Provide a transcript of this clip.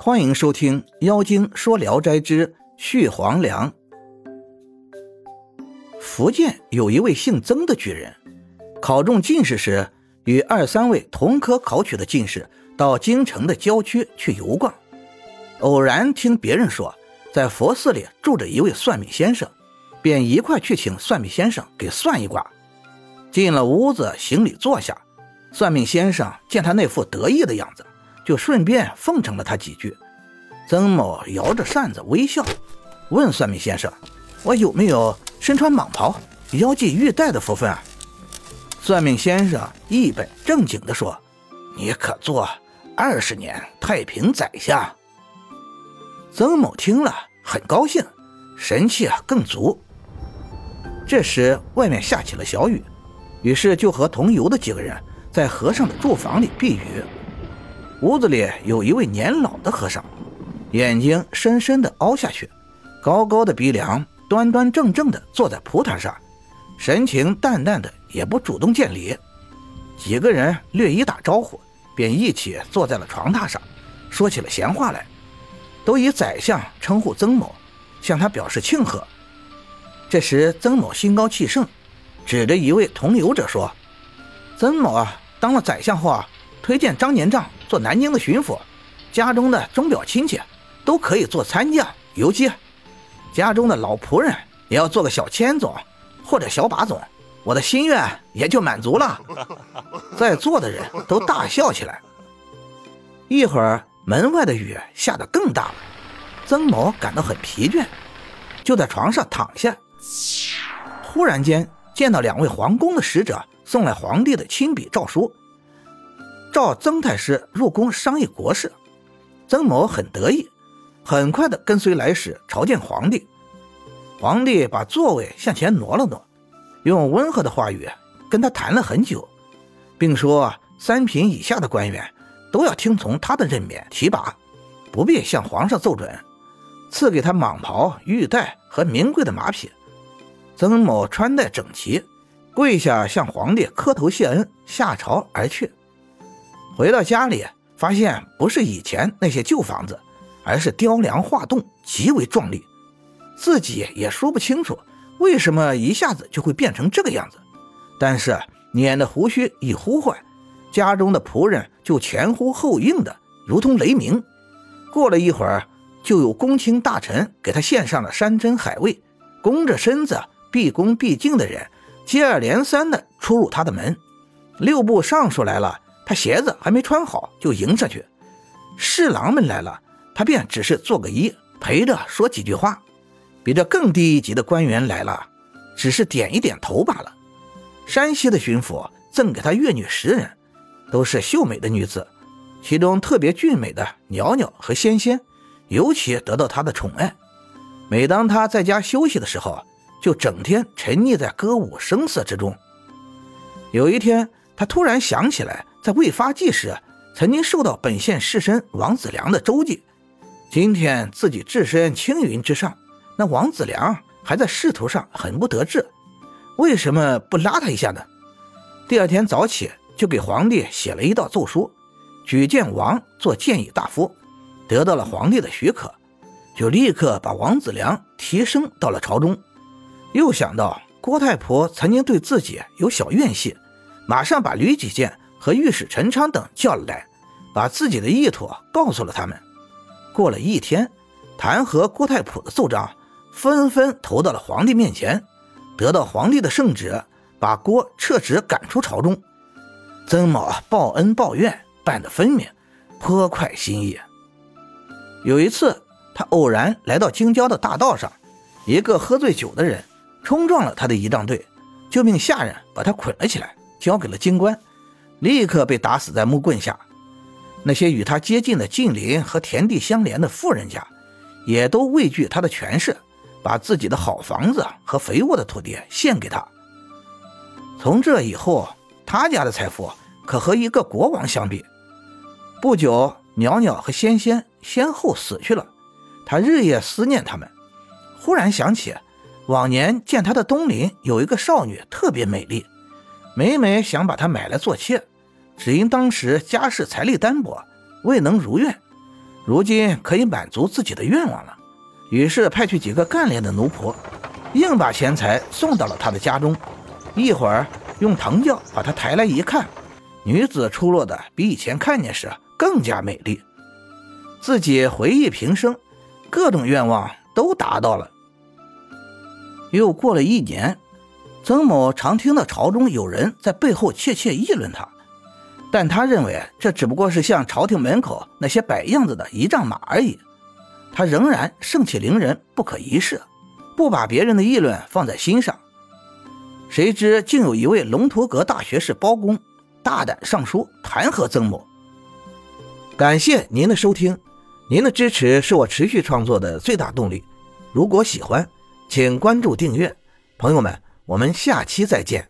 欢迎收听《妖精说聊斋之续黄粱》。福建有一位姓曾的举人，考中进士时，与二三位同科考取的进士到京城的郊区去游逛，偶然听别人说，在佛寺里住着一位算命先生，便一块去请算命先生给算一卦。进了屋子，行礼坐下，算命先生见他那副得意的样子。就顺便奉承了他几句。曾某摇着扇子微笑，问算命先生：“我有没有身穿蟒袍、腰系玉带的福分啊？”算命先生一本正经地说：“你可做二十年太平宰相。”曾某听了很高兴，神气啊更足。这时外面下起了小雨，于是就和同游的几个人在和尚的住房里避雨。屋子里有一位年老的和尚，眼睛深深的凹下去，高高的鼻梁，端端正正的坐在蒲团上，神情淡淡的，也不主动见礼。几个人略一打招呼，便一起坐在了床榻上，说起了闲话来，都以宰相称呼曾某，向他表示庆贺。这时，曾某心高气盛，指着一位同游者说：“曾某啊，当了宰相后啊。”推荐张年丈做南京的巡抚，家中的钟表亲戚都可以做参将、游击，家中的老仆人也要做个小千总或者小把总，我的心愿也就满足了。在座的人都大笑起来。一会儿，门外的雨下得更大了，曾某感到很疲倦，就在床上躺下。忽然间，见到两位皇宫的使者送来皇帝的亲笔诏书。召曾太师入宫商议国事，曾某很得意，很快的跟随来使朝见皇帝。皇帝把座位向前挪了挪，用温和的话语跟他谈了很久，并说三品以下的官员都要听从他的任免提拔，不必向皇上奏准，赐给他蟒袍、玉带和名贵的马匹。曾某穿戴整齐，跪下向皇帝磕头谢恩，下朝而去。回到家里，发现不是以前那些旧房子，而是雕梁画栋，极为壮丽。自己也说不清楚为什么一下子就会变成这个样子。但是捻的胡须一呼唤，家中的仆人就前呼后应的，如同雷鸣。过了一会儿，就有公卿大臣给他献上了山珍海味，弓着身子毕恭毕敬的人接二连三的出入他的门。六部尚书来了。他鞋子还没穿好就迎上去，侍郎们来了，他便只是做个揖，陪着说几句话。比这更低一级的官员来了，只是点一点头罢了。山西的巡抚赠给他乐女十人，都是秀美的女子，其中特别俊美的袅袅和仙仙，尤其得到他的宠爱。每当他在家休息的时候，就整天沉溺在歌舞声色之中。有一天，他突然想起来。在未发迹时，曾经受到本县士绅王子良的周济。今天自己置身青云之上，那王子良还在仕途上很不得志，为什么不拉他一下呢？第二天早起，就给皇帝写了一道奏书，举荐王做谏议大夫，得到了皇帝的许可，就立刻把王子良提升到了朝中。又想到郭太婆曾经对自己有小怨气，马上把吕几见。和御史陈昌等叫了来，把自己的意图告诉了他们。过了一天，弹劾郭太普的奏章纷纷投到了皇帝面前，得到皇帝的圣旨，把郭撤职赶出朝中。曾某报恩报怨办得分明，颇快心意。有一次，他偶然来到京郊的大道上，一个喝醉酒的人冲撞了他的仪仗队，就命下人把他捆了起来，交给了京官。立刻被打死在木棍下。那些与他接近的近邻和田地相连的富人家，也都畏惧他的权势，把自己的好房子和肥沃的土地献给他。从这以后，他家的财富可和一个国王相比。不久，袅袅和仙仙先后死去了，他日夜思念他们。忽然想起，往年见他的东邻有一个少女特别美丽。每每想把她买来做妾，只因当时家世财力单薄，未能如愿。如今可以满足自己的愿望了，于是派去几个干练的奴仆，硬把钱财送到了他的家中。一会儿用藤轿把他抬来一看，女子出落的比以前看见时更加美丽。自己回忆平生，各种愿望都达到了。又过了一年，曾某常听到朝中有人在背后窃窃议论他，但他认为这只不过是像朝廷门口那些摆样子的仪仗马而已。他仍然盛气凌人，不可一世，不把别人的议论放在心上。谁知竟有一位龙图阁大学士包公大胆上书弹劾曾某。感谢您的收听，您的支持是我持续创作的最大动力。如果喜欢，请关注订阅。朋友们，我们下期再见。